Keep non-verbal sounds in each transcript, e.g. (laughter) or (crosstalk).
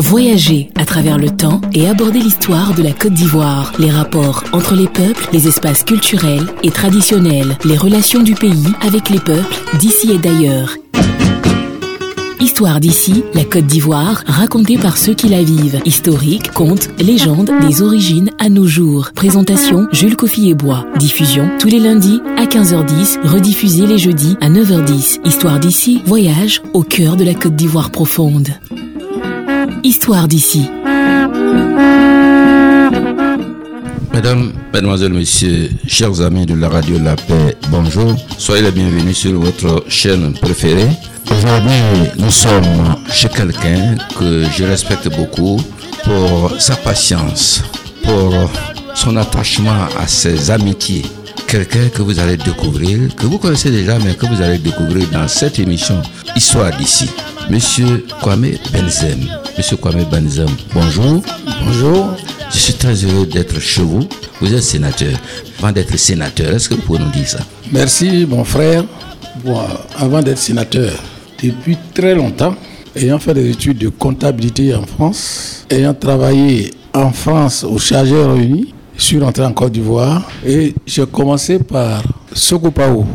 Voyager à travers le temps et aborder l'histoire de la Côte d'Ivoire, les rapports entre les peuples, les espaces culturels et traditionnels, les relations du pays avec les peuples d'ici et d'ailleurs. Histoire d'ici, la Côte d'Ivoire, racontée par ceux qui la vivent. Historique, contes, légendes, des origines à nos jours. Présentation Jules Coffy et Bois. Diffusion tous les lundis à 15h10, rediffusée les jeudis à 9h10. Histoire d'ici, voyage au cœur de la Côte d'Ivoire profonde. Histoire d'ici. Mesdames, Mesdemoiselles, Messieurs, chers amis de la radio La Paix, bonjour. Soyez les bienvenus sur votre chaîne préférée. Aujourd'hui, nous sommes chez quelqu'un que je respecte beaucoup pour sa patience, pour son attachement à ses amitiés. Quelqu'un que vous allez découvrir, que vous connaissez déjà, mais que vous allez découvrir dans cette émission Histoire d'ici. Monsieur Kwame Benzem. Monsieur Kwame Benzem, bonjour. Bonjour. Je suis très heureux d'être chez vous. Vous êtes sénateur. Avant d'être sénateur, est-ce que vous pouvez nous dire ça? Merci, mon frère. Bon, avant d'être sénateur, depuis très longtemps, ayant fait des études de comptabilité en France, ayant travaillé en France au Chargeur Réuni, je suis rentré en Côte d'Ivoire et j'ai commencé par Sokopao,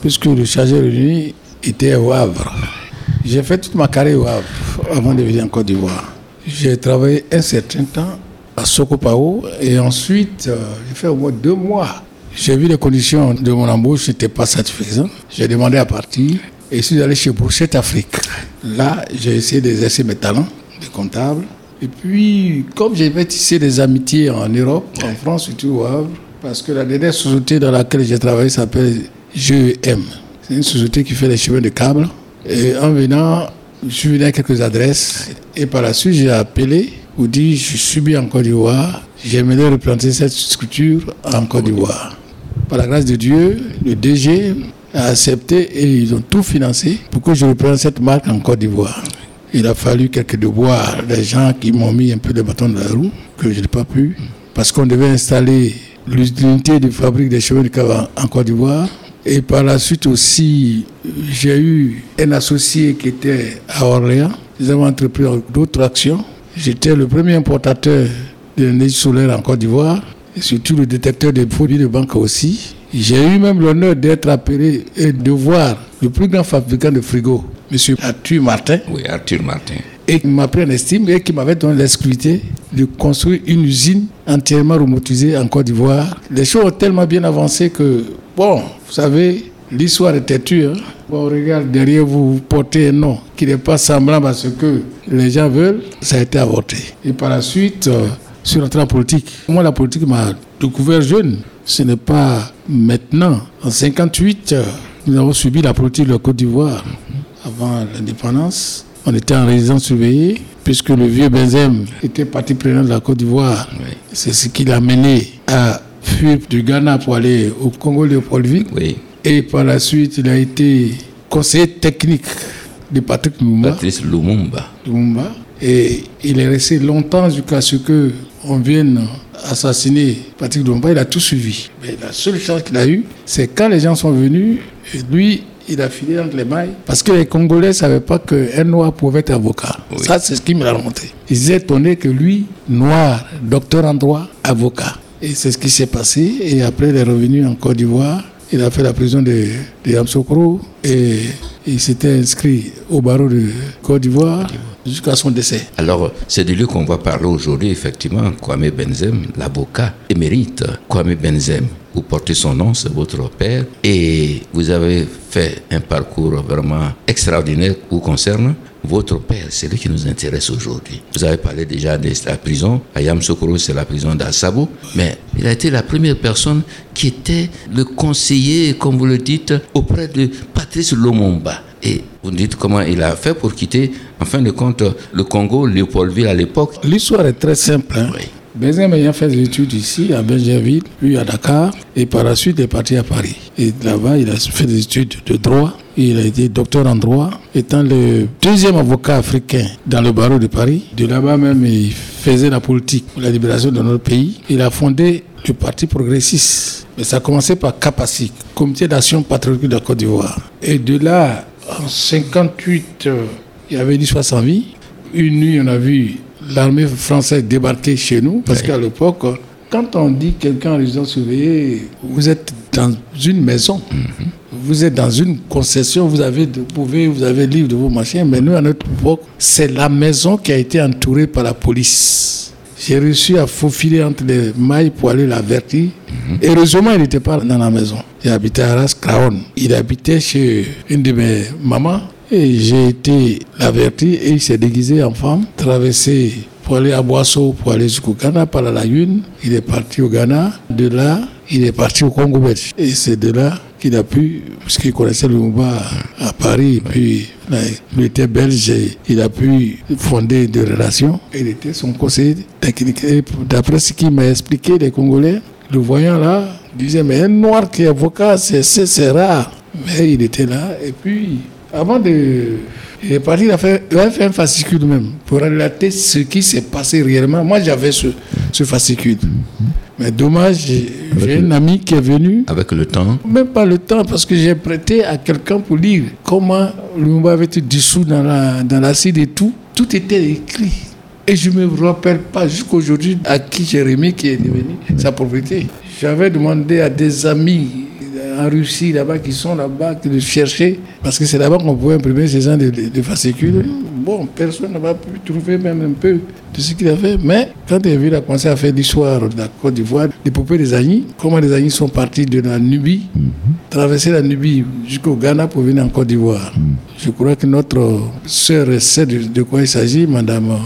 puisque le Chargeur Réuni était au Havre. J'ai fait toute ma carrière au Havre avant de venir en Côte d'Ivoire. J'ai travaillé un certain temps à Sokopao et ensuite euh, j'ai fait au moins deux mois. J'ai vu les conditions de mon embauche n'étaient pas satisfaisantes. J'ai demandé à partir et je suis allé chez Bouchette Afrique. Là, j'ai essayé d'exercer mes talents de comptable. Et puis, comme j'avais tissé des amitiés en Europe, en France surtout au Havre, parce que la dernière société dans laquelle j'ai travaillé s'appelle GEM. C'est une société qui fait les chemins de câbles. Et en venant, je suis venu à quelques adresses. Et par la suite, j'ai appelé pour dire je suis bien en Côte d'Ivoire. J'aimerais replanter cette structure en Côte d'Ivoire. Par la grâce de Dieu, le DG a accepté et ils ont tout financé pour que je reprenne cette marque en Côte d'Ivoire. Il a fallu quelques devoirs, des gens qui m'ont mis un peu de bâton dans la roue, que je n'ai pas pu, parce qu'on devait installer l'unité de fabrique des cheveux de cave en Côte d'Ivoire. Et par la suite aussi, j'ai eu un associé qui était à Orléans. Nous avons entrepris d'autres actions. J'étais le premier importateur de l'énergie solaire en Côte d'Ivoire, et surtout le détecteur des produits de banque aussi. J'ai eu même l'honneur d'être appelé et de voir le plus grand fabricant de frigo, M. Arthur Martin. Oui, Arthur Martin. Et qui m'a pris en estime et qui m'avait donné l'exclusivité de construire une usine entièrement robotisée en Côte d'Ivoire. Les choses ont tellement bien avancé que, bon, vous savez, l'histoire est têtue. Hein? Bon, regarde, derrière vous, vous portez un nom qui n'est pas semblable à ce que les gens veulent. Ça a été avorté. Et par la suite, euh, je suis rentré en politique. Moi, la politique m'a découvert jeune. Ce n'est pas maintenant. En 58, euh, nous avons subi la politique de la Côte d'Ivoire avant l'indépendance. On était en résidence surveillée, puisque le vieux Benzem était parti prenant de la Côte d'Ivoire. Oui. C'est ce qui l'a mené à fuir du Ghana pour aller au Congo de Paulville. Oui. Et par la suite, il a été conseiller technique de Patrick Lumumba. Patrice Lumumba. Lumumba. Et il est resté longtemps jusqu'à ce que on vienne assassiner Patrick Lumumba. Il a tout suivi. Mais la seule chance qu'il a eue, c'est quand les gens sont venus, et lui, il a filé entre les mailles. Parce que les Congolais ne savaient pas qu'un noir pouvait être avocat. Oui. Ça, c'est ce qui me l'a remonté. Ils étaient étonnés que lui, noir, docteur en droit, avocat. Et c'est ce qui s'est passé. Et après, il est revenu en Côte d'Ivoire. Il a fait la prison de, de Yamsoukro et il s'était inscrit au barreau de Côte d'Ivoire jusqu'à son décès. Alors, c'est de lui qu'on va parler aujourd'hui, effectivement, Kwame Benzem, l'avocat émérite. Kwame Benzem, vous portez son nom, c'est votre père, et vous avez fait un parcours vraiment extraordinaire vous concerne. Votre père, c'est lui qui nous intéresse aujourd'hui. Vous avez parlé déjà de la prison. À Yamsoukro, c'est la prison d'Assabo. Mais il a été la première personne qui était le conseiller, comme vous le dites, auprès de Patrice Lumumba. Et vous dites comment il a fait pour quitter, en fin de compte, le Congo, Léopoldville à l'époque. L'histoire est très simple. Hein. Oui. Benzem ayant fait des études ici, à Benjerville, puis à Dakar, et par la suite il est parti à Paris. Et là-bas, il a fait des études de droit. Il a été docteur en droit, étant le deuxième avocat africain dans le barreau de Paris. De là-bas même, il faisait la politique pour la libération de notre pays. Il a fondé le Parti progressiste. Mais ça a commencé par CAPACIC, Comité d'action patriotique de la Côte d'Ivoire. Et de là, en 58, euh, il avait une histoire sans vie. Une nuit, on a vu l'armée française débarquer chez nous, parce qu'à l'époque, quand on dit quelqu'un en résidence surveillée, vous êtes dans une maison, vous êtes dans une concession, vous avez, pouvez, vous avez livre de vos machins, mais nous, à notre époque, c'est la maison qui a été entourée par la police. J'ai réussi à faufiler entre les mailles pour aller l'avertir. Heureusement, il n'était pas dans la maison. Il habitait à Ras Craon. Il habitait chez une de mes mamans. Et j'ai été l'avertir et il s'est déguisé en femme, traversé pour aller à Boisseau, pour aller jusqu'au Ghana par la lagune. Il est parti au Ghana. De là, il est parti au Congo belge. Et c'est de là qu'il a pu, parce qu'il connaissait le Mouba à Paris, puis il était belge, il a pu fonder des relations. Il était son conseiller D'après ce qu'il m'a expliqué, les Congolais, le voyant là, disaient, mais un noir qui est avocat, c'est rare. Mais il était là, et puis, avant de... Il est parti, il a fait, il a fait un fascicule même pour relater ce qui s'est passé réellement. Moi, j'avais ce, ce fascicule. Mais dommage, j'ai j'ai un ami qui est venu Avec le temps, même pas le temps, parce que j'ai prêté à quelqu'un pour lire comment Lumumba avait été dissous dans la- dans l'acide et tout. Tout était écrit. Et je ne me rappelle pas jusqu'aujourd'hui à qui Jérémy qui est devenu sa propriété. J'avais demandé à des amis en Russie là-bas qui sont là-bas de chercher, parce que c'est là-bas qu'on pouvait imprimer ces gens de, de, de fascicules. Bon, personne n'a pas pu trouver même un peu de ce qu'il a fait. Mais quand il a commencé à faire l'histoire de la Côte d'Ivoire, les poupées des Agnis, comment les Agnis sont partis de la Nubie, traverser la Nubie jusqu'au Ghana pour venir en Côte d'Ivoire. Je crois que notre sœur sait de, de quoi il s'agit, Madame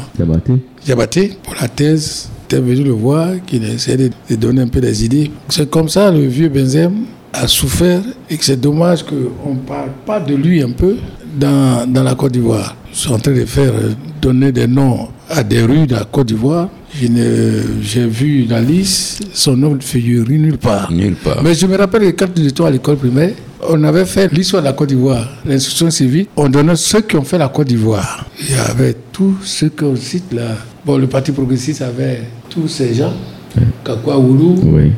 Diabaté, pour la thèse, était venu le voir, qu'il essayait de, de donner un peu des idées. C'est comme ça, le vieux Benzem a souffert et que c'est dommage qu'on ne parle pas de lui un peu dans, dans la Côte d'Ivoire. Ils sont en train de faire euh, donner des noms à des rues de la Côte d'Ivoire. Je J'ai vu la liste, son nom ne figure nulle part. nulle part. Mais je me rappelle quand nous étions à l'école primaire, on avait fait l'histoire de la Côte d'Ivoire, l'instruction civique. On donnait ceux qui ont fait la Côte d'Ivoire. Il y avait tous ceux qu'on cite là. Bon, le Parti progressiste avait tous ces gens. Kakwa Oulu, Oui.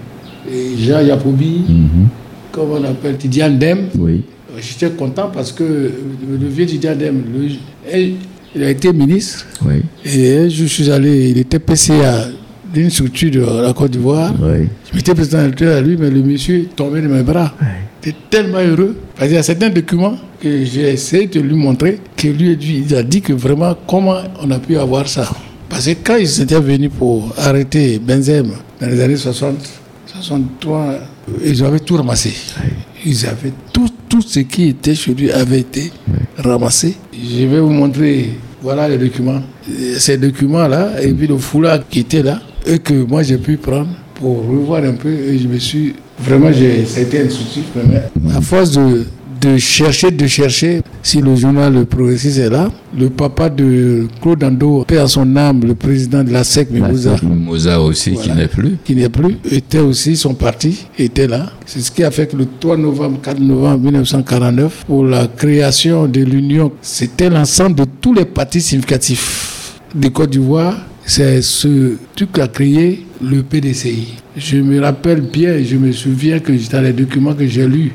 et Jean Yapoubi, Mhm. Comme on appelle Tidiane Dem. Oui. J'étais content parce que le vieux Tidiane Dem, le- il a été ministre. Oui. Et je suis allé, il était PCA d'une structure de la Côte d'Ivoire. Oui. Je m'étais présenté à lui, mais le monsieur est tombé de mes bras. J'étais tellement heureux. Parce qu'il y a certains documents que j'ai essayé de lui montrer, que lui, lui, il a dit que vraiment, comment on a pu avoir ça. Parce que quand ils étaient venus pour arrêter Benzem dans les années 60, 63, ils avaient tout ramassé. Ils avaient tout, tout ce qui était chez lui avait été ramassé. Je vais vous montrer, voilà les documents. Ces documents-là, et puis le foulard qui était là, et que moi j'ai pu prendre pour revoir un peu, et je me suis. Vraiment, j'ai- ça a été instructif. Mais à force de, de chercher, de chercher, si le journal Le Progressiste est là, le papa de Claude Ando, paix à son âme, le président de la SEC, Mimouza, Moussa aussi qui n'est plus. qui n'est plus, était aussi, son parti était là. C'est ce qui a fait que le 3 novembre, 4 novembre 1949, pour la création de l'Union, c'était l'ensemble de tous les partis significatifs de Côte d'Ivoire. C'est ce truc qu'a créé le PDCI. Je me rappelle bien, et je me souviens que dans les documents que j'ai lus,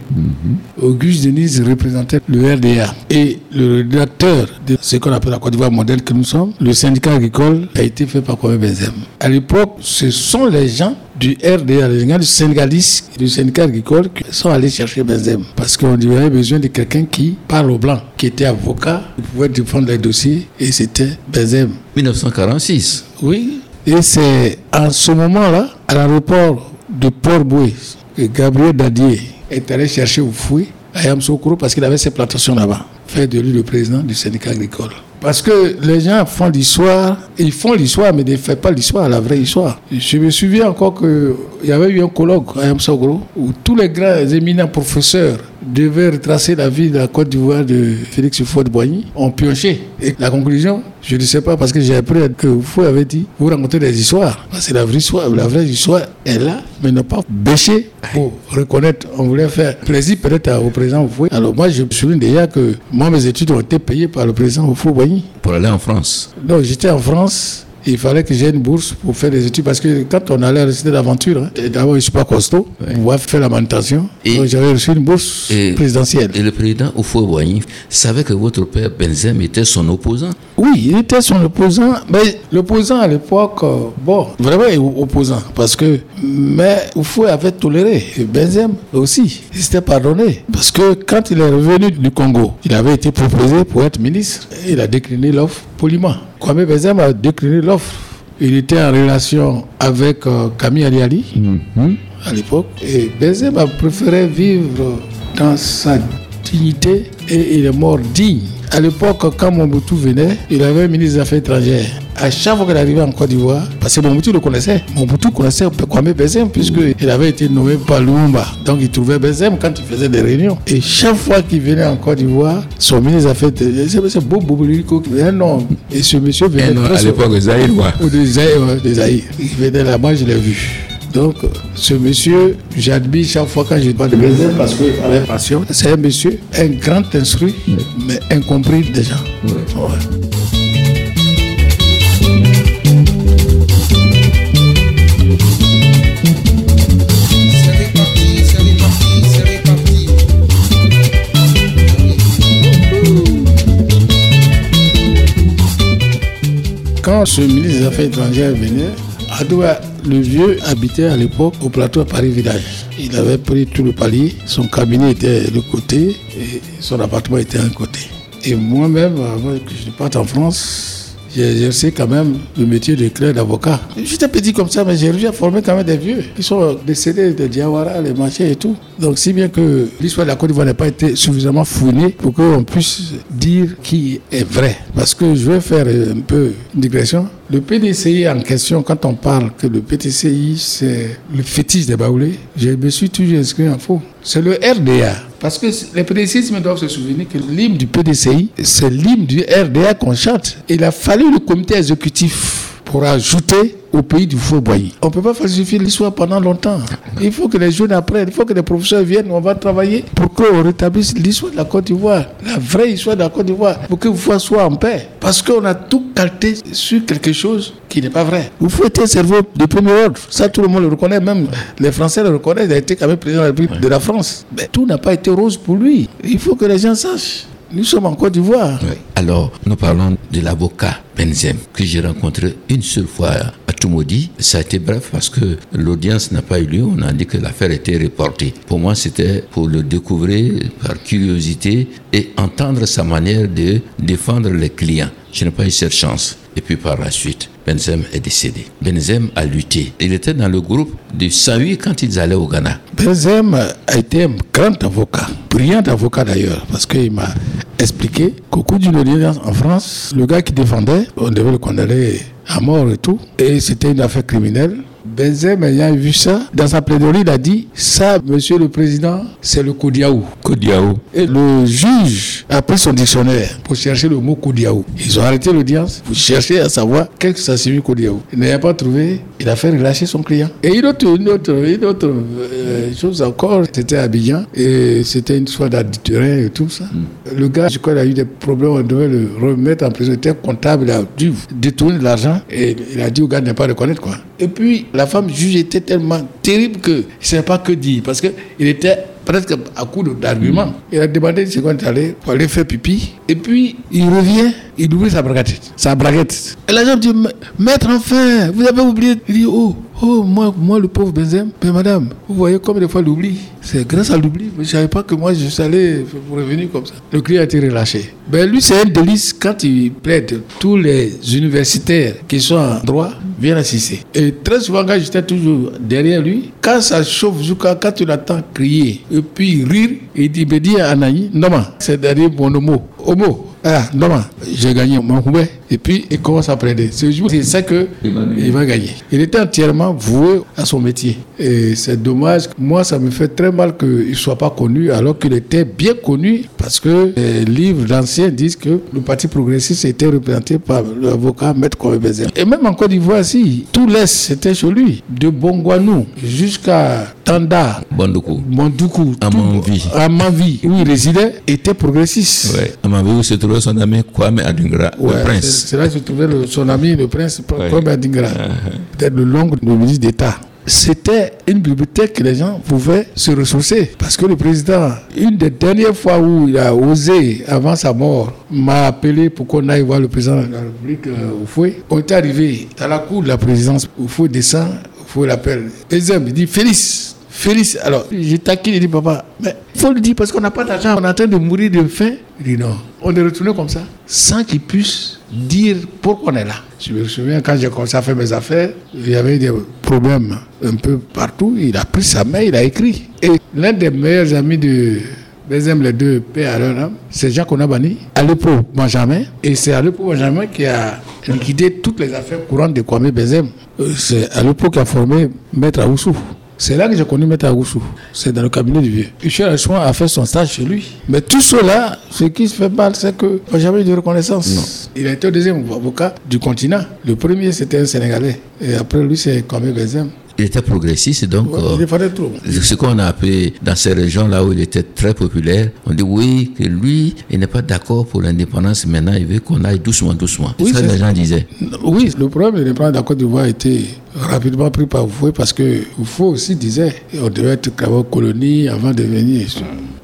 Auguste Denise représentait le RDA. Et le rédacteur de ce qu'on appelle la Côte d'Ivoire modèle que nous sommes, le syndicat agricole, a été fait par Kwame Benzem. À l'époque, ce sont les gens du RDA, les gens du syndicaliste et du syndicat agricole qui sont allés chercher Benzem. Parce qu'on avait besoin de quelqu'un qui parle au blanc, qui était avocat, qui pouvait défendre les dossiers, et c'était Benzem. 1946. Oui. Et c'est en ce moment-là, à l'aéroport de Port-Boué, que Gabriel Dadier est allé chercher au fouet à Yamsoukro parce qu'il avait ses plantations là-bas. Fait de lui le président du syndicat agricole. Parce que les gens font l'histoire, ils font l'histoire, mais ne font pas l'histoire, la vraie histoire. Je me souviens encore qu'il y avait eu un colloque à Yamsoukro où tous les grands éminents professeurs devaient retracer la vie de la Côte d'Ivoire de Félix Houphouët-Boigny, ont pioché. Et la conclusion, je ne sais pas parce que j'ai appris que vous avait dit, vous racontez des histoires. Que la vraie histoire, la vraie histoire est là, mais ne pas bêcher pour reconnaître. On voulait faire plaisir peut-être au président Houphouët. Alors moi, je me souviens déjà que moi, mes études ont été payées par le président Houphouët-Boigny. Pour aller en France. Donc j'étais en France il fallait que j'ai une bourse pour faire des études parce que quand on allait à l'université d'aventure, hein, d'abord je suis pas costaud, on va faire la manutention. Et- J'avais reçu une bourse Et- présidentielle. Et le président Oufou-Boigny savait que votre père Benzem était son opposant? Oui, il était son opposant, mais l'opposant à l'époque, euh, bon, vraiment il est opposant, parce que, mais Oufou avait toléré, et Benzem aussi, il s'était pardonné, parce que quand il est revenu du Congo, il avait été proposé pour être ministre, et il a décliné l'offre poliment. Kwame Benzem a décliné l'offre. Il était en relation avec euh, Camille Ali Ali à l'époque, et Benzem a préféré vivre dans sa dignité et il est mort digne. À l'époque, quand Mobutu venait, il avait un ministre des Affaires étrangères. À chaque fois qu'il arrivait en Côte d'Ivoire, parce que Mobutu le connaissait, Mobutu connaissait Kwame Benzem puisqu'il avait été nommé par Lumumba. Donc il trouvait Benzem quand il faisait des réunions. Et chaque fois qu'il venait en Côte d'Ivoire, son ministre des Affaires étrangères, c'est- beau Boboliko, un nom. Et ce monsieur venait à l'époque, Zahir, quoi. Ou Zaïre, ouais, des Zaïre. Il venait là-bas, je l'ai vu. Donc, ce monsieur, j'admire chaque fois quand je parle de Benzem parce qu'il avait passion. C'est un monsieur, un grand instruit, mais incompris. Ouais. C'est reparti. Quand ce ministre des Affaires étrangères venait, Adoua, le vieux, habitait à l'époque au plateau à Paris-Village. Il avait pris tout le palier, son cabinet était de côté et son appartement était à un côté. Et moi-même, avant que je parte en France, j'ai exercé quand même le métier de clerc d'avocat. J'étais petit comme ça, mais j'ai réussi à former quand même des vieux qui sont décédés de Diawara, les marchés et tout. Donc, si bien que l'histoire de la Côte d'Ivoire n'a pas été suffisamment fouinée pour qu'on puisse dire qui est vrai. Parce que je vais faire un peu une digression. Le PDCI en question, quand on parle que le PDCI, c'est le fétiche des baoulés, je me suis toujours inscrit en faux. C'est le RDA. Parce que les PDCistes doivent se souvenir que l'hymne du PDCI, c'est l'hymne du RDA qu'on chante. Il a fallu le comité exécutif pour ajouter au pays du faux boyer. On ne peut pas falsifier l'histoire pendant longtemps. Il faut que les jeunes apprennent, il faut que les professeurs viennent, on va travailler pour qu'on rétablisse l'histoire de la Côte d'Ivoire, la vraie histoire de la Côte d'Ivoire, pour que vous soyez en paix. Parce qu'on a tout calté sur quelque chose qui n'est pas vrai. Vous être un cerveau de premier ordre. Ça, tout le monde le reconnaît, même les Français le reconnaissent. Il a été quand même président de la République de la France. Mais tout n'a pas été rose pour lui. Il faut que les gens sachent. Nous sommes en Côte d'Ivoire. Oui. Alors, nous parlons de l'avocat Benzem, que j'ai rencontré une seule fois à Tumodi. Ça a été bref parce que l'audience n'a pas eu lieu. On a dit que l'affaire était reportée. Pour moi, c'était pour le découvrir par curiosité et entendre sa manière de défendre les clients. Je n'ai pas eu cette chance. Et puis par la suite, Benzem est décédé. Benzem a lutté. Il était dans le groupe de 108 quand ils allaient au Ghana. Benzem a été un grand avocat, brillant avocat d'ailleurs, parce qu'il m'a expliqué qu'au cours d'une audience en France, le gars qui défendait, on devait le condamner à mort et tout, et c'était une affaire criminelle. Benzem ayant vu ça, dans sa plaidoirie, il a dit Ça, monsieur le président, c'est le Kodiaou. Kodiaou. Et le juge a pris son dictionnaire pour chercher le mot Kodiaou. Ils ont arrêté l'audience pour chercher à savoir qu'est-ce que ça signifie Kodiaou. Il n'a pas trouvé, il a fait relâcher son client. Et une autre, une autre, une autre euh, chose encore, c'était à Abidjan et c'était une histoire d'adultère et tout ça. Le gars, je crois, il a eu des problèmes, on devait le remettre en prison. Il était comptable, il a dû détourner de l'argent et il a dit au gars de ne pas reconnaître quoi. Et puis la femme juge était tellement terrible que ne savait pas que dire parce qu'il était presque à coup d'arguments. Il a demandé une seconde allé pour aller faire pipi. Et puis, il revient, il oublie sa braguette. Sa braguette. Et la dit, maître, enfin, vous avez oublié. Il dit, oh, oh, moi, moi le pauvre Benzem. Mais madame, vous voyez comme des fois l'oubli? C'est grâce à l'oubli. Je ne savais pas que moi, je suis allé revenir comme ça. Le client a été relâché. Ben, lui, c'est un délice quand il plaide. Tous les universitaires qui sont en droit viennent assister. Et très souvent, quand j'étais toujours derrière lui, quand ça chauffe, jusqu'à quand tu l'entends crier, et puis rire, il dit, me dit à Anaï, non, c'est derrière mon homo. Homo. Ah, non, j'ai gagné mon coubet. Et puis, il commence à plaider. Ce jour, c'est ça que il va gagner. Il était entièrement voué à son métier. Et c'est dommage. Moi, ça me fait très mal qu'il ne soit pas connu, alors qu'il était bien connu, parce que les livres d'anciens disent que le Parti progressiste était représenté par l'avocat Maître Kouébézer. Et même en Côte d'Ivoire, si, tout l'Est, c'était chez lui. De Bongwanou jusqu'à Tanda, Bandoukou. Mondoukou, Amanvi. Amanvi, où il résidait, était progressiste. Ouais. À ma vie, où se trouvait son ami Kwame Adungra, Ouais, le prince. C'est là que se trouvait le- son ami, le prince Ouais. Kwame Adingra, peut-être le l'oncle du ministre d'État. C'était une bibliothèque que les gens pouvaient se ressourcer. Parce que le président, une des dernières fois où il a osé, avant sa mort, m'a appelé pour qu'on aille voir le président de la République euh, au fouet. On est arrivé à la cour de la présidence. Au fouet descend, au fouet l'appelle. Président, il dit Félix, Félix, alors j'ai taqué, il dit papa, mais il faut le dire parce qu'on n'a pas d'argent, on est en train de mourir de faim. Il dit non, on est retourné comme ça, sans qu'il puisse dire pourquoi on est là. Je me souviens quand j'ai commencé à faire mes affaires, il y avait des problèmes un peu partout. Il a pris sa main, il a écrit. Et l'un des meilleurs amis de Deuxième, les deux, paix à c'est Jacques Onabani, Aleppo Benjamin, et c'est Aleppo Benjamin qui a liquidé toutes les affaires courantes de Kwame Benzem. Euh, C'est Aleppo qui a formé Maître Aoussou. C'est là que j'ai connu Maître Aoussou. C'est dans le cabinet du vieux. Michel Achouin a fait son stage chez lui. Mais tout cela, ce qui se fait mal, c'est qu'il n'a jamais eu de reconnaissance. Il a été le deuxième avocat du continent. Le premier, c'était un Sénégalais. Et après lui, c'est Kwame Benzem. Il était progressiste, donc Ouais, euh, il fallait trop. ce qu'on a appelé dans ces régions-là où il était très populaire, on dit oui, que lui, il n'est pas d'accord pour l'indépendance, maintenant il veut qu'on aille doucement, doucement. Oui, c'est ça les gens disaient. Oui, le problème de l'indépendance de la Côte d'Ivoire a été rapidement pris par Oufoué parce que Oufoué aussi disait on devait être colonie avant de venir.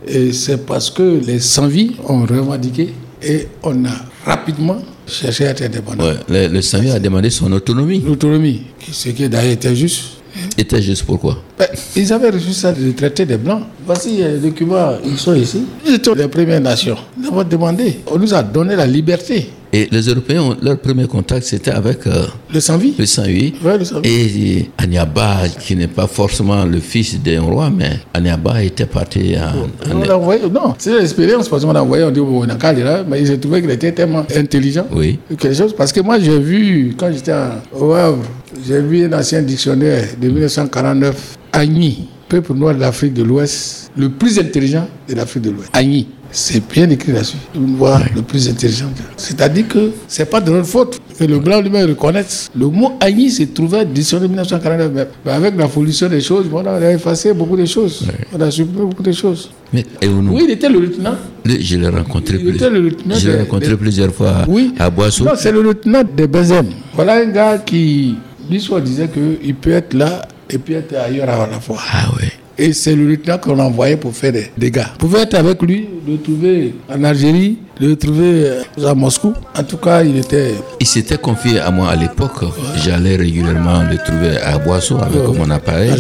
Et c'est parce que les sans-vie ont revendiqué et on a rapidement cherché à être indépendant. Ouais, le, le Sami a demandé son autonomie. L'autonomie, ce qui d'ailleurs était juste. Était juste pourquoi? Ben, ils avaient reçu ça du traité des Blancs. Voici euh, les documents, ils sont ici. Ils étaient les Premières Nations. Nous avons demandé, on nous a donné la liberté. Et les Européens, ont- leur premier contact, c'était avec euh, Le sans-vie le Saint-Huy. Ouais, le sans-vie. Et Anyaba, qui n'est pas forcément le fils d'un roi, mais Anyaba était parti en, en- On l'a envoyé, non, c'est l'expérience parce qu'on l'a envoyé, on dit, on a qu'à là, mais j'ai trouvé qu'il était tellement intelligent. Oui. Quelque chose, parce que moi j'ai vu, quand j'étais au Havre, j'ai vu un ancien dictionnaire de 1949, Agni, peuple noir de l'Afrique de l'Ouest, le plus intelligent de l'Afrique de l'Ouest. Agni. C'est bien écrit là-dessus. Une voix le plus intelligent. C'est-à-dire que c'est pas de notre faute que le blanc lui-même reconnaisse. Le mot Agni se trouvait le dictionnaire de 1949. Mais- mais avec la l'évolution des choses, bon, on a effacé beaucoup de choses. On a supprimé beaucoup de choses. Mais Eunou, Oui, il était le lieutenant. le- je l'ai rencontré, Il plus- était le lieutenant je l'ai rencontré plusieurs fois Oui. à Boissou. Non, c'est le lieutenant de Benzem. Voilà un gars qui, l'histoire disait qu'il peut être là et puis être ailleurs à la fois. Ah ouais. Et c'est le lieutenant qu'on envoyait pour faire des dégâts. Vous pouvez être avec lui, le trouver en Algérie, le trouver euh, à Moscou. En tout cas, il était. Il s'était confié à moi à l'époque. J'allais régulièrement le trouver à Boissou avec Ouais. mon appareil.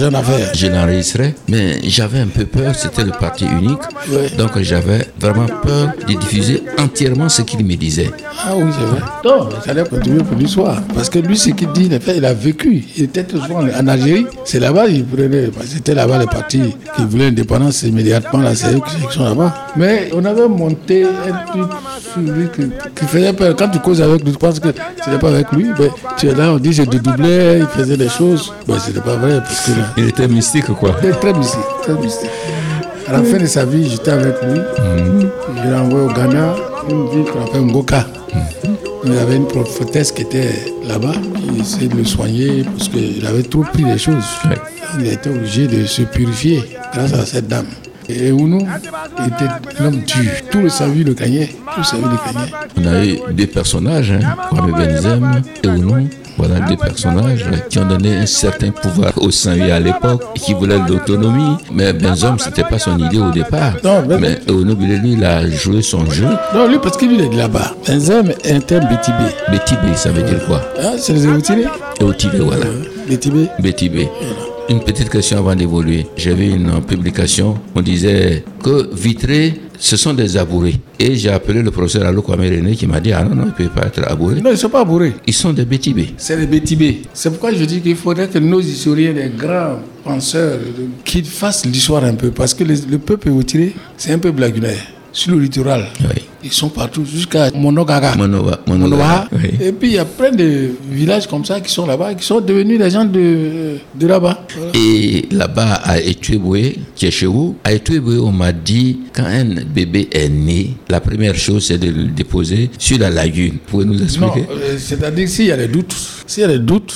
Je l'enregistrais, mais j'avais un peu peur. C'était le parti unique. Ouais. Donc j'avais vraiment peur de diffuser entièrement ce qu'il me disait. Ah oui, c'est vrai. Non, allait continuer pour l'histoire. Parce que lui, ce qu'il dit, il a vécu. Il était souvent en Algérie. C'est là-bas, il prenait. C'était là-bas les partis qui voulaient l'indépendance immédiatement. Là, c'est eux qui sont là-bas. Mais on avait monté un truc sur lui qui, qui faisait peur. Quand tu causes avec lui, tu penses que ce n'est pas avec lui. Mais tu es là, on dit de doubler, il faisait des choses. Ben, ce n'est pas vrai. Parce que Il était mystique, quoi. il est très mystique. Très mystique. À la fin de sa vie, j'étais avec lui. Je l'ai envoyé au Ghana, une ville qu'on appelle Ngoka. Il y avait une prophétesse qui était là-bas, qui essayait de le soigner parce qu'il avait trop pris les choses. Ouais. Il a été obligé de se purifier grâce à cette dame. Et Ounou était l'homme dur. Tout le salut le gagnait. Tout le salut le gagnait. On a eu deux personnages, hein, Benzem et Ounou. Voilà deux personnages qui ont donné un certain pouvoir au Saint-Louis à l'époque et qui voulaient l'autonomie. Mais Benzem, c'était pas son idée au départ. Non, mais- mais Ounou, lui, il a joué son jeu. Non, lui, parce qu'il est de là-bas. Benzem est un terme bétibé. Bétibé, ça veut dire quoi? Ah, c'est les Otibé, voilà. Bétibé. Bétibé. Une petite question avant d'évoluer. J'avais une euh, publication, on disait que Vitré, ce sont des abourés. Et j'ai appelé le professeur Allo Kwame René qui m'a dit, ah non, non, il ne peut pas être abouré. Non, ils ne sont pas bourrés. Ils sont des bétibés. C'est les bétibés. C'est pourquoi je dis qu'il faudrait que nos historiens, les grands penseurs, qu'ils fassent l'histoire un peu. Parce que les- le peuple retiré, c'est un peuple lagunaire. Sur le littoral, Oui. Ils sont partout, jusqu'à Monogaga. Monoba. Oui. Et puis il y a plein de villages comme ça qui sont là-bas, qui sont devenus des gens de, de là-bas. Voilà. Et là-bas, à Etueboué, qui est chez vous, à Etueboué, on m'a dit, quand un bébé est né, la première chose, c'est de le déposer sur la lagune. Vous pouvez nous Non, expliquer? euh, c'est-à-dire s'il y a des doutes, s'il y a des doutes,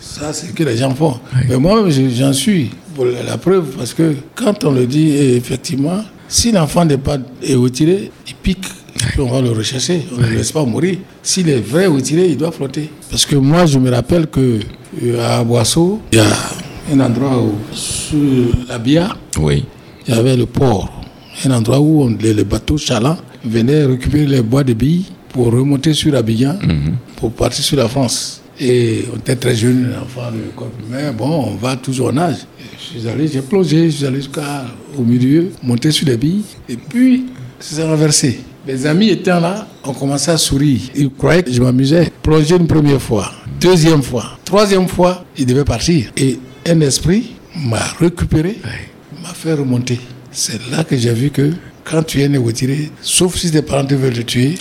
ça c'est ce que les gens font. Mais moi, je- j'en suis pour la preuve parce que quand on le dit, effectivement, si l'enfant n'est pas retiré, il pique. Puis on va le rechercher, on ne le laisse pas mourir. S'il est vrai retiré, il doit flotter. Parce que moi, je me rappelle que euh, à Boisseau, il y a un endroit où, sur la Bia, Oui. il y avait le port. Un endroit où on- les, les bateaux chalants venaient récupérer les bois de billes pour remonter sur Abidjan, pour partir sur la France. Et on était très jeunes, enfants de corps primaire. Bon, on va toujours en âge. Je suis allé, j'ai plongé, je suis allé jusqu'au milieu, monté sur les billes. Et puis, ça s'est renversé. Mes amis étant là, on commençait à sourire. Ils croyaient que je m'amusais. Plonger une première fois, deuxième fois, troisième fois, il devait partir. Et un esprit m'a récupéré, m'a fait remonter. C'est là que j'ai vu que quand tu es né sauf si tes parents te veulent te tuer,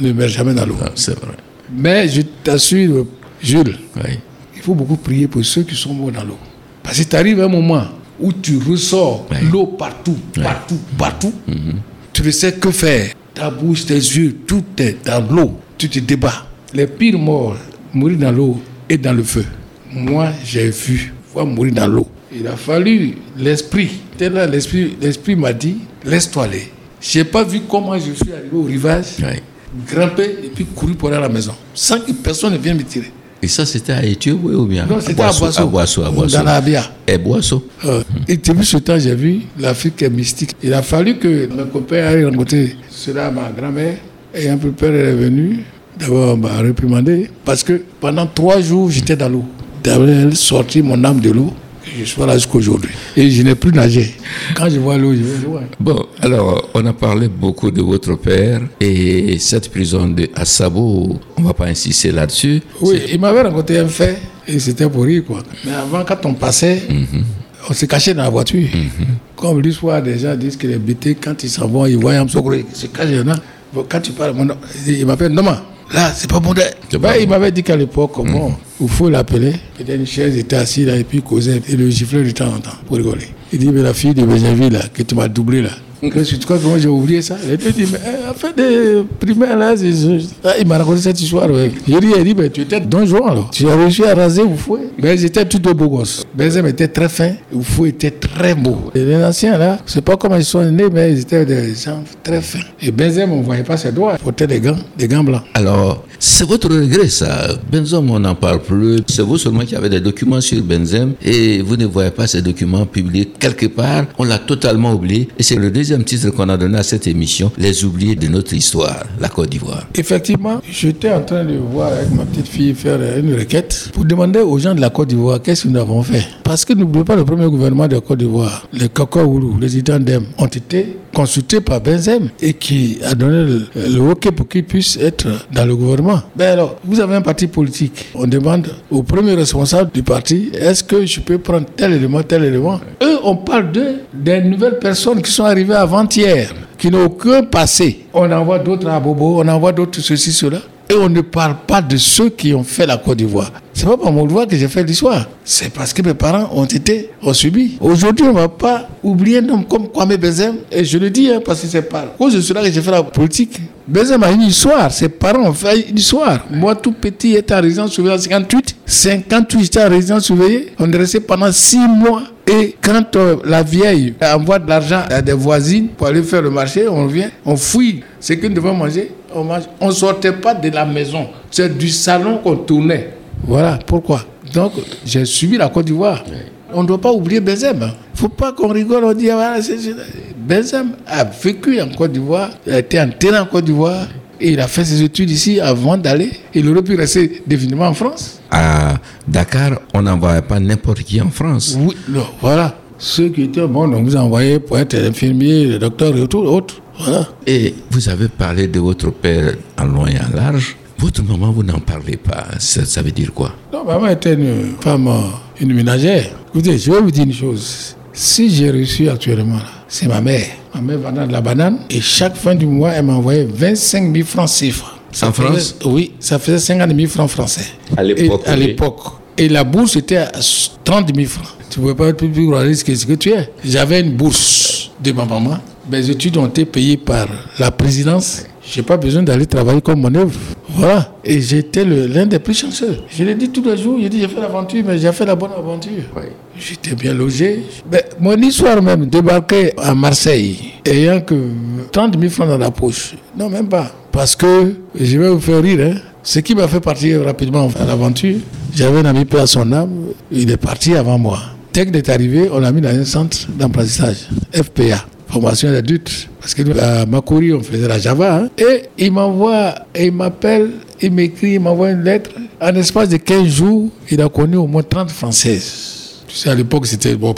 ne meurs jamais dans l'eau. Ah, c'est vrai. Mais je t'assure, Jules, Oui. il faut beaucoup prier pour ceux qui sont morts dans l'eau. Parce que tu arrives un moment où tu ressors l'eau partout, partout, partout. Tu ne sais que faire. Ta bouche, tes yeux, tout est dans l'eau. Tu te débats. Les pires morts, mourir dans l'eau et dans le feu. Moi, j'ai vu voir mourir dans l'eau. Il a fallu l'esprit. L'esprit, l'esprit m'a dit, laisse-toi aller. Je n'ai pas vu comment je suis arrivé au rivage, Oui. Grimper et puis courir pour aller à la maison. Sans que personne ne vienne me tirer. Et ça, c'était à Éthiopie ou bien Non, c'était à Boisseau? À Boisseau, à Boisseau. Dans la Bia. Et Boisseau? Euh, et depuis ce temps, j'ai vu l'Afrique est mystique. Il a fallu que mes copains aillent rencontrer cela à ma grand-mère. Et un peu père est venu. D'abord, on m'a réprimandé. Parce que pendant trois jours, j'étais dans l'eau. D'abord, elle sortit mon âme de l'eau. Je suis là jusqu'aujourd'hui. Et je n'ai plus nagé. Quand je vois l'eau, je vais loin. Bon, alors, on a parlé beaucoup de votre père et cette prison de Assabo, on ne va pas insister là-dessus. Oui, il m'avait raconté un fait. Et c'était pour rire, quoi. Mais avant, quand on passait, on se cachait dans la voiture. Comme l'histoire, des gens disent que les bêtés, quand ils s'en vont, ils voient un socré, ils se cachent. là. Quand tu parles, il m'appelle Noma. Là, c'est pas bon. pas il m'avait dit qu'à l'époque, comment, il faut l'appeler. Il était une chaise, il était assis là, et puis il causait, et le giflait de temps en temps, pour rigoler. Il dit, mais la fille de Benjamin, là, que tu m'as doublé, là. Tu crois que moi j'ai oublié ça Il te dit, mais euh, en fait, des primaires là, c'est- c'est- Ah, il m'a raconté cette histoire. Ouais. J'ai dit, dit, mais tu étais Don Juan alors. Tu as réussi à raser ou fouet. Mais ils étaient tous deux beaux gosses. Benzem était très fin, ou fouet était très beau. Les anciens là, je sais pas comment ils sont nés, mais ils étaient des gens très fins. Et Benzem, on ne voyait pas ses doigts. Il portait des gants, des gants blancs. Alors, c'est votre regret, ça. Benzem, on n'en parle plus. C'est vous seulement qui avez des documents sur Benzem et vous ne voyez pas ces documents publiés quelque part. On l'a totalement oublié. Et c'est le deuxième titre qu'on a donné à cette émission, Les oubliés de notre histoire, la Côte d'Ivoire. Effectivement, j'étais en train de voir avec ma petite fille faire une requête pour demander aux gens de la Côte d'Ivoire qu'est-ce que nous avons fait. Parce que n'oubliez pas, le premier gouvernement de la Côte d'Ivoire, les Kakaoulou, les Idandem, ont été consultés par Benzem et qui a donné le, le pour qu'ils puissent être dans le gouvernement. Ben alors, vous avez un parti politique. On demande au premier responsable du parti est-ce que je peux prendre tel élément, tel élément? Eux, on parle de des nouvelles personnes qui sont arrivées avant-hier qui n'ont aucun passé. On envoie d'autres à Bobo, on envoie d'autres ceci, cela. Et on ne parle pas de ceux qui ont fait la Côte d'Ivoire. C'est pas par mon devoir que j'ai fait l'histoire. C'est parce que mes parents ont été, ont subi. Aujourd'hui, on ne va pas oublier un homme comme Kwame Benzem. Et je le dis, hein, parce que c'est pas à cause de cela que j'ai fait la politique. Benzem a une histoire. Ses parents ont fait une histoire. Moi, tout petit, j'étais en résidence surveillée en 58. 58, j'étais en résidence surveillée. On est resté pendant six mois. Et quand euh, la vieille envoie de l'argent à des voisines pour aller faire le marché, on vient, on fouille ce que nous manger, on ne sortait pas de la maison. C'est du salon qu'on tournait. Voilà pourquoi? Donc, j'ai subi la Côte d'Ivoire. On ne doit pas oublier Benzem. Il ne faut pas qu'on rigole, on dit, ah, Benzem a vécu en Côte d'Ivoire, il a été enterré en Côte d'Ivoire, et il a fait ses études ici avant d'aller. Il aurait pu rester définitivement en France. À Dakar, on n'envoyait pas n'importe qui en France. Oui, non, voilà. Ceux qui étaient bons, on vous a envoyé pour être infirmier, le docteur et tout, autres. Voilà. Et vous avez parlé de votre père en long et en large. Votre maman, vous n'en parlez pas. Ça, ça veut dire quoi? Non, maman était une femme, euh, une ménagère. Écoutez, je vais vous dire une chose. Si j'ai reçu actuellement, c'est ma mère. Ma mère vendant de la banane. Et chaque fin du mois, elle m'envoyait 25 000 francs CFA. Ça En faisait- France? Oui, ça faisait 50 000 francs français. À l'époque, Et- À l'époque. Et la bourse était à 30 000 francs. Tu ne pouvais pas être plus, plus réaliste que ce que tu es. J'avais une bourse de ma maman. Mes études ont été payées par la présidence. Je n'ai pas besoin d'aller travailler comme mon œuvre. Voilà. Et j'étais l'un des plus chanceux. Je l'ai dit tous les jours, j'ai dit j'ai fait l'aventure, mais j'ai fait la bonne aventure. J'étais bien logé. Ben, mon histoire même, débarquer à Marseille, ayant que 30 000 francs dans la poche. Non, même pas. Parce que, je vais vous faire rire, hein. Ce qui m'a fait partir rapidement à l'aventure, j'avais un ami peu à son âme, il est parti avant moi. Dès qu'il est arrivé, on l'a mis dans un centre d'apprentissage, FPA, formation d'adulte. Parce que à Makori, on faisait la Java. hein. Et il m'envoie, il m'appelle, il m'écrit, il m'envoie une lettre. En espace de 15 jours, il a connu au moins 30 Françaises. Tu sais, à l'époque, c'était bon.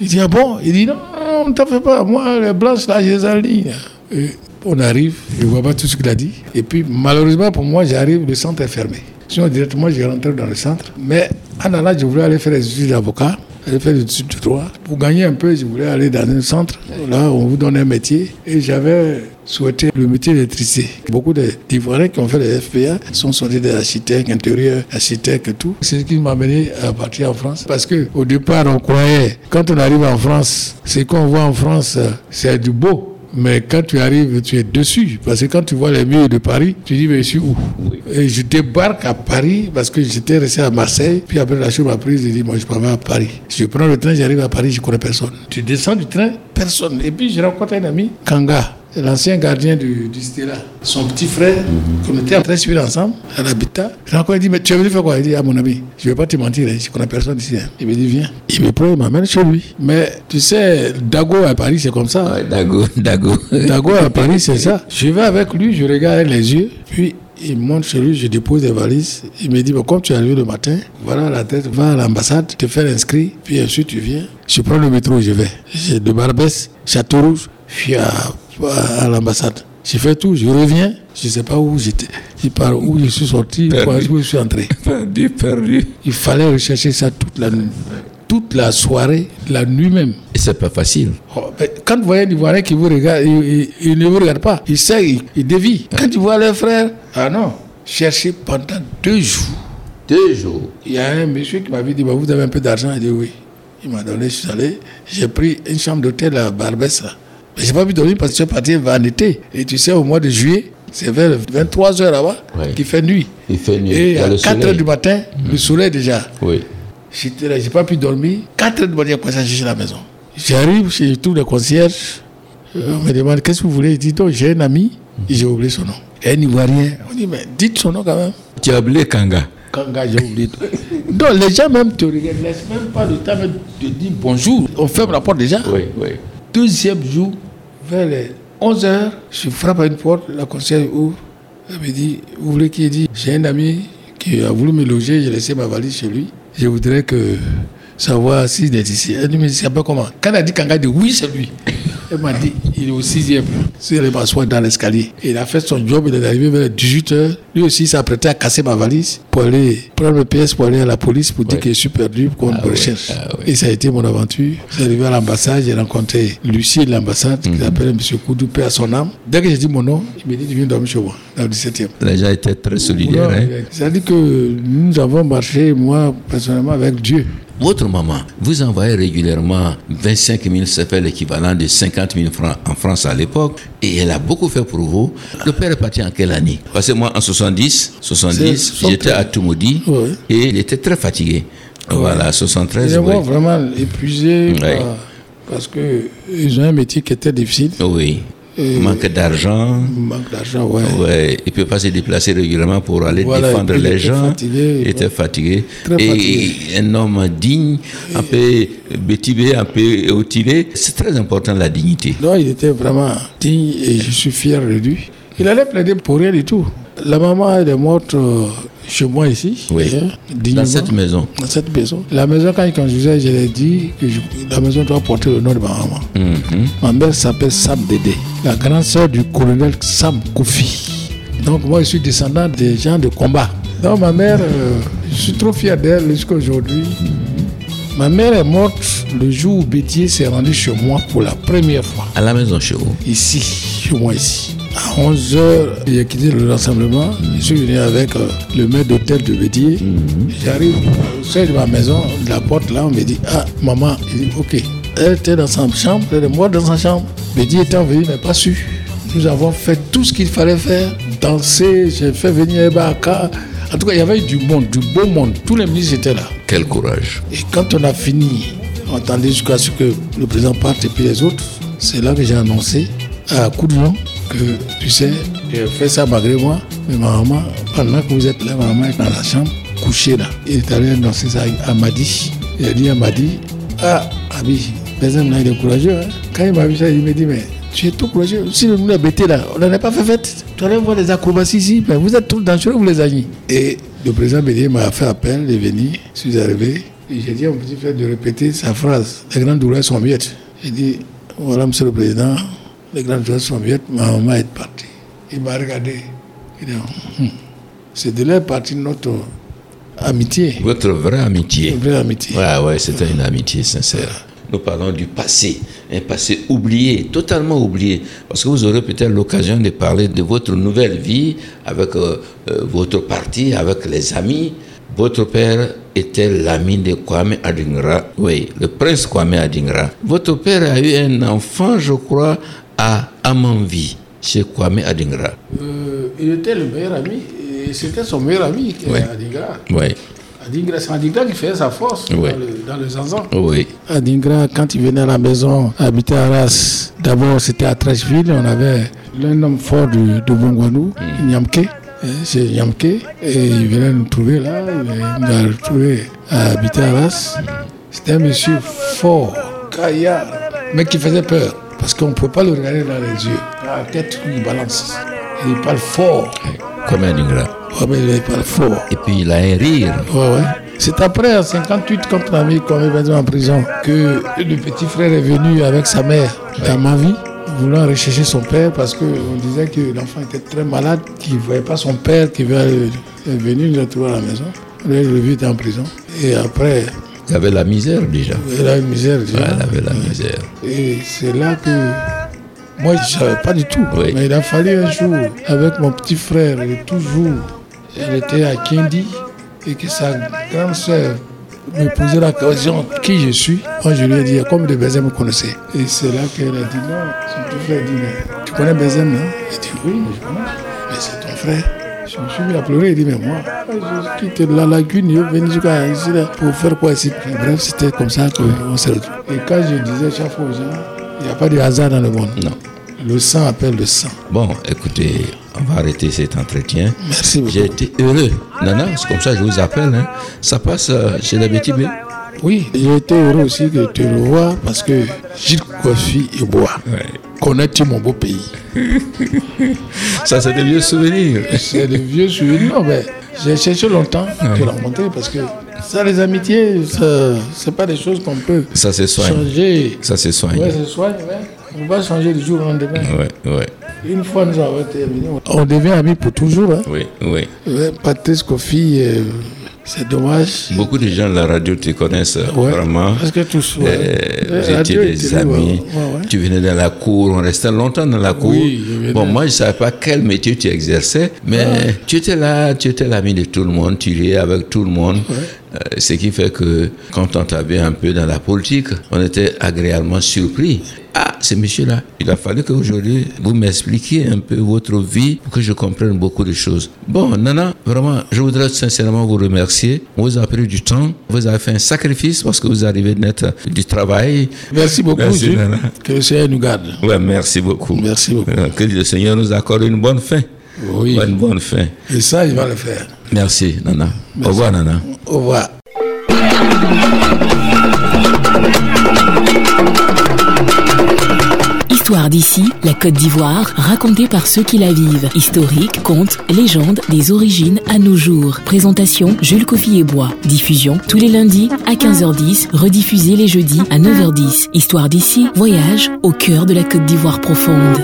Il dit, ah bon? Il dit, non, non, ne t'en fais pas. Moi, les blanches, là, je les on arrive, je ne vois pas tout ce qu'il a dit. Et puis, malheureusement pour moi, j'arrive, le centre est fermé. Sinon, directement, j'ai rentré dans le centre. Mais en allant, je voulais aller faire des études d'avocat, aller faire des études de droit. Pour gagner un peu, je voulais aller dans un centre. Là, on vous donne un métier. Et j'avais souhaité le métier d'électricité. Beaucoup d'Ivoiriens qui ont fait les FPA sont sortis des architectes, intérieurs, architectes et tout. C'est ce qui m'a amené à partir en France. Parce que au départ, on croyait, quand on arrive en France, ce qu'on voit en France, euh, c'est du beau. Mais quand tu arrives, tu es dessus. Parce que quand tu vois les murs de Paris, tu dis, mais je suis où? Et je débarque à Paris parce que j'étais resté à Marseille. Puis après, la chose m'a prise, j'ai dit, moi, je pas à Paris. Je prends le train, j'arrive à Paris, je connais personne. Tu descends du train, personne. Et puis, je rencontre un ami, Kanga. L'ancien gardien du, du Stella. Son petit frère, qu'on était en train de suivre ensemble, à l'habitat. Je rencontre, il dit, mais tu es venu faire quoi? Il dit, ah mon ami, je ne vais pas te mentir, hein, je ne connais personne ici. hein. Il me dit, viens. Il me prend, il m'amène chez lui. Mais tu sais, Dago à Paris, c'est comme ça. Ouais, Dago, (laughs) Dago. Dago à Paris, c'est ça. (laughs) Je vais avec lui, je regarde les yeux, puis il monte chez lui, je dépose des valises. Il me dit, bon, comme tu es arrivé le matin, voilà la tête, va à l'ambassade, te faire inscrit, puis ensuite tu viens. Je prends le métro, je vais. J'ai de Barbès, Château-Rouge, je suis à, à- l'ambassade. J'ai fait tout, je reviens, je ne sais pas où j'étais, je par où je suis sorti, Perdu. où je suis entré. perdu, perdu. Il fallait rechercher ça toute la nuit. Toute la soirée, la nuit même. Et c'est pas facile. Oh, mais Quand vous voyez un Ivoirien qui vous regarde, il, il- il ne vous regarde pas. Il sait, il, il dévie. Quand tu vois leur frère, ah non, chercher pendant deux jours. Deux jours. Il y a un monsieur qui m'avait dit, bah, vous avez un peu d'argent Il dit oui. Il m'a donné, je suis allé, j'ai pris une chambre d'hôtel à Barbès. là. J'ai pas pu dormir parce que je suis parti en été. Et tu sais, au mois de juillet, c'est vers 23 heures là-bas Ouais. qu'il fait nuit. Il fait nuit. Et à le 4 heures du matin, le soleil déjà. Oui. J'étais là, j'ai pas pu dormir. 4 heures du matin, après ça, je suis à la maison. J'arrive chez tous les concierges. Euh, On me demande qu'est-ce que vous voulez? Il dit donc, j'ai un ami, et j'ai oublié son nom. Un Ivoirien. On dit, mais dites son nom quand même. Tu as appelé Kanga. Kanga, j'ai oublié. Donc, les gens même te regardent, ne laissent même pas le temps de dire bonjour. On ferme la porte déjà. Oui, oui. Deuxième jour, vers les 11 heures, je frappe à une porte, la concierge ouvre. Elle me dit, vous voulez qui? Dit, j'ai un ami qui a voulu me loger, j'ai laissé ma valise chez lui. Je voudrais que savoir s'il est ici. Elle dit, mais c'est pas comment. Quand elle a dit Kanga, dit, oui, c'est lui. Elle m'a dit, il est au sixième. Si elle dans l'escalier. Il a fait son job, il est arrivé vers 18 heures. Lui aussi, il s'apprêtait à casser ma valise pour aller prendre le PS pour aller à la police pour dire qu'il est super perdu, qu'on me ouais, recherche. ah. Et ça a été mon aventure. J'ai arrivé à l'ambassade, j'ai rencontré Lucie de l'ambassade, qui s'appelle M. Koudou, paix à son âme. Dès que j'ai dit mon nom, il m'a dit, viens dormir chez moi, dans le 17e. Les gens étaient très solidaires. hein. C'est-à-dire que nous avons marché, moi, personnellement, avec Dieu. Votre maman vous envoyait régulièrement 25 000, ça fait l'équivalent de 50 000 francs en France à l'époque, et elle a beaucoup fait pour vous. Le père est parti en quelle année? Parce que moi, en 70, 70, C'est- j'étais à Toumoudi, Ouais. et il était très fatigué. Voilà, 73, Ils oui. sont vraiment épuisés Ouais. par- parce qu'ils ont un métier qui était difficile. Oui. Et- Manque d'argent. Manque d'argent, ouais. Ouais, il ne peut pas se déplacer régulièrement pour aller Voilà, défendre puis les gens. fatigué, il était fatigué. Très et fatigué. un homme digne, un peu bétibé, un peu outilé. C'est très important la dignité. Donc, il était vraiment digne et je suis fier de lui. Il allait plaider pour rien du tout. La maman, elle est morte euh, chez moi ici. Oui. Dans cette maison. Dans cette maison. La maison, quand il construisait, je l'ai dit que je- la maison doit porter le nom de ma maman. Mhm. Ma mère s'appelle Sam Dédé, la grande sœur du colonel Sam Koufi. Donc moi, je suis descendant des gens de combat. Donc ma mère, euh, je suis trop fier d'elle jusqu'à aujourd'hui. Ma mère est morte le jour où Bétier s'est rendu chez moi pour la première fois. À la maison chez vous. Ici, chez moi ici. À 11h, j'ai quitté le rassemblement. Je suis venu avec euh, le maître d'hôtel de Bédier. J'arrive au seuil de ma maison, de la porte là, on me dit Ah, maman, il dit Ok. Elle était dans sa chambre, elle est morte dans sa chambre. Bédier était venu, mais pas su. Nous avons fait tout ce qu'il fallait faire dansé, j'ai fait venir Ebaka. En tout cas, il y avait du monde, du beau monde. Tous les ministres étaient là. Quel courage. Et quand on a fini, on attendait jusqu'à ce que le président parte et puis les autres, c'est là que j'ai annoncé à coup de vent que, tu sais, j'ai fait ça malgré moi, mais ma maman, pendant que vous êtes là, ma maman est dans la chambre, couchée là. Il est allé annoncer ça à Madi. Il a dit à Madi, ah, Abi, Benzem là, il est courageux. Hein. Quand il m'a vu ça, il m'a dit, mais tu es tout courageux. Si nous nous bêté là, on n'en a pas fait fête. Tu allais voir les acrobaties ici, mais vous êtes tous dangereux, vous les amis. Et le président Bédier m'a fait appel, il est venu, je suis arrivé. J'ai dit à mon petit frère de répéter sa phrase? Les grandes douleurs sont muettes. J'ai dit Voilà, monsieur le président, les grandes douleurs sont muettes, ma maman est partie. Il m'a regardé. Il dit Hum, C'est de là partie notre amitié, Votre vraie amitié. une vraie amitié. Ouais, ouais, c'était une amitié sincère. Nous parlons du passé, un passé oublié, totalement oublié. Parce que vous aurez peut-être l'occasion de parler de votre nouvelle vie avec euh, euh, votre parti, avec les amis. Votre père était l'ami de Kwame Adingra, oui, le prince Kwame Adingra. Votre père a eu un enfant, je crois, à Amanvi, chez Kwame Adingra. Euh, il était le meilleur ami, c'était son meilleur ami, Ouais. Adingra. Oui, Adingra, c'est Adingra qui faisait sa force dans, le, dans le Zanzan. oui, Adingra, quand il venait à la maison, habiter à Arras, d'abord c'était à Trècheville, on avait l'un homme fort de, de Bongwanou, Nyamke, euh, c'est Nyamke, et il venait nous trouver là, il nous a retrouvés à habiter à Arras. C'était un monsieur fort, caillard, mais qui faisait peur, parce qu'on ne pouvait pas le regarder dans les yeux. La tête, il balance. Et il parle fort. Kwame Adingra. Ouais, mais il. Et puis il a un rire. Ouais, ouais. C'est après, en 58, quand on a mis Kwame en prison, que le petit frère est venu avec sa mère dans ma vie, voulant rechercher son père parce qu'on disait que l'enfant était très malade, qu'il ne voyait pas son père, qui est venu le trouver à la maison. Là, le vieux était en prison. Et après, Il y avait la misère déjà. il a une misère. déjà. Ouais, il avait la misère. Et c'est là que moi, je ne savais pas du tout. Oui. Mais il a fallu un jour, avec mon petit frère, et toujours, elle était à Kendi, et que sa grande sœur me posait la question qui je suis. Moi, je lui ai dit, comme de Benzem me connaissait. Et c'est là qu'elle a dit non. Son petit frère dit, mais tu connais Benzem, non? Il dit, oui, mais je connais. Mais c'est ton frère. Je me suis mis à pleurer. Il dit, mais moi, je quitte la lagune, je viens jusqu'à ici là, pour faire quoi ici? Bref, c'était comme ça qu'on s'est retrouvés. Et quand je disais chaque fois aux gens, il n'y a pas de hasard dans le monde. Non. Le sang appelle le sang. Bon, écoutez, on va arrêter cet entretien. Merci beaucoup. J'ai été heureux. Nana, c'est comme ça que je vous appelle. hein. Ça passe euh, chez les Betty B. Oui, j'ai été heureux aussi de te revoir parce que Gilles Kofi et Bois connais-tu mon beau pays? (laughs) Ça, c'est des vieux souvenirs. C'est de vieux souvenirs. Non, mais j'ai cherché longtemps de la rencontrer parce que ça, les amitiés, ça, c'est pas des choses qu'on peut Ça changer. Ça se soigne. Ouais, c'est soigne, ouais. On pas changer du jour au lendemain. Ouais, ouais. Une fois, nous avons terminé. On devient amis pour toujours. Hein. Oui, oui. Patrice Kofi, euh, c'est dommage. Beaucoup de gens de la radio te connaissent euh, Ouais, vraiment. Parce que tous. ouais. Euh, Ouais, vous étiez des amis. ouais, ouais, ouais. Tu venais dans la cour, on restait longtemps dans la cour. Oui, bon, moi, je ne savais pas quel métier tu exerçais, mais tu étais là, tu étais l'ami de tout le monde, tu riais avec tout le monde. Euh, ce qui fait que quand on vu un peu dans la politique, on était agréablement surpris. Ah, ce monsieur-là, il a fallu qu'aujourd'hui, vous m'expliquiez un peu votre vie pour que je comprenne beaucoup de choses. Bon, Nana, vraiment, je voudrais sincèrement vous remercier. On vous a pris du temps, vous avez fait un sacrifice parce que vous arrivez de mettre du travail. Merci beaucoup, Merci. Nana. Que le Seigneur nous garde. Ouais, merci beaucoup. Merci beaucoup. Euh, Que le Seigneur nous accorde une bonne fin. Oui. Une bonne fin. Et ça, il va le faire. Merci, Nana. Au revoir, Nana. Au revoir. Histoire d'ici, la Côte d'Ivoire, racontée par ceux qui la vivent. Historique, contes, légendes, des origines à nos jours. Présentation Jules Coffy et Bois. Diffusion tous les lundis à 15h10, rediffusée les jeudis à 9h10. Histoire d'ici, voyage au cœur de la Côte d'Ivoire profonde.